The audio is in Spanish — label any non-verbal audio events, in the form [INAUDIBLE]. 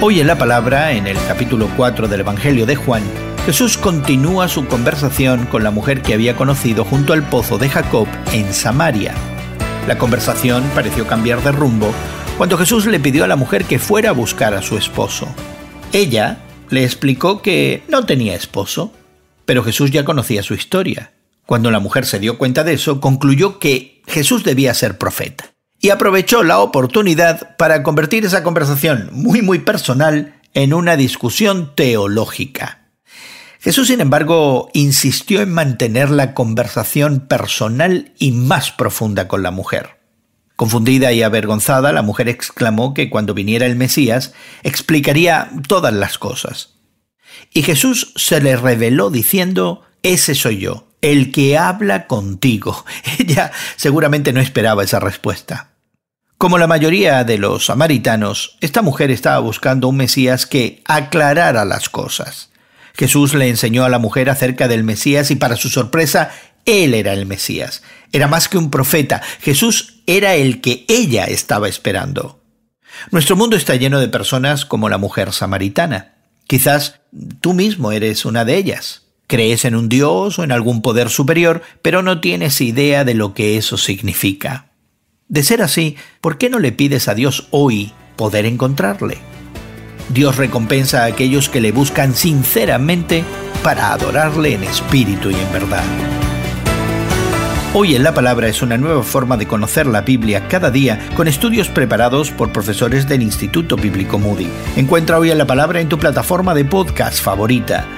Hoy en la palabra, en el capítulo 4 del Evangelio de Juan, Jesús continúa su conversación con la mujer que había conocido junto al pozo de Jacob en Samaria. La conversación pareció cambiar de rumbo cuando Jesús le pidió a la mujer que fuera a buscar a su esposo. Ella le explicó que no tenía esposo, pero Jesús ya conocía su historia. Cuando la mujer se dio cuenta de eso, concluyó que Jesús debía ser profeta y aprovechó la oportunidad para convertir esa conversación muy muy personal en una discusión teológica. Jesús, sin embargo, insistió en mantener la conversación personal y más profunda con la mujer. Confundida y avergonzada, la mujer exclamó que cuando viniera el Mesías explicaría todas las cosas. Y Jesús se le reveló diciendo, Ese soy yo, el que habla contigo. [LAUGHS] Ella seguramente no esperaba esa respuesta. Como la mayoría de los samaritanos, esta mujer estaba buscando un Mesías que aclarara las cosas. Jesús le enseñó a la mujer acerca del Mesías y para su sorpresa, él era el Mesías. Era más que un profeta. Jesús era el que ella estaba esperando. Nuestro mundo está lleno de personas como la mujer samaritana. Quizás tú mismo eres una de ellas. Crees en un Dios o en algún poder superior, pero no tienes idea de lo que eso significa. De ser así, ¿por qué no le pides a Dios hoy poder encontrarle? Dios recompensa a aquellos que le buscan sinceramente para adorarle en espíritu y en verdad. Hoy en la Palabra es una nueva forma de conocer la Biblia cada día con estudios preparados por profesores del Instituto Bíblico Moody. Encuentra Hoy en la Palabra en tu plataforma de podcast favorita.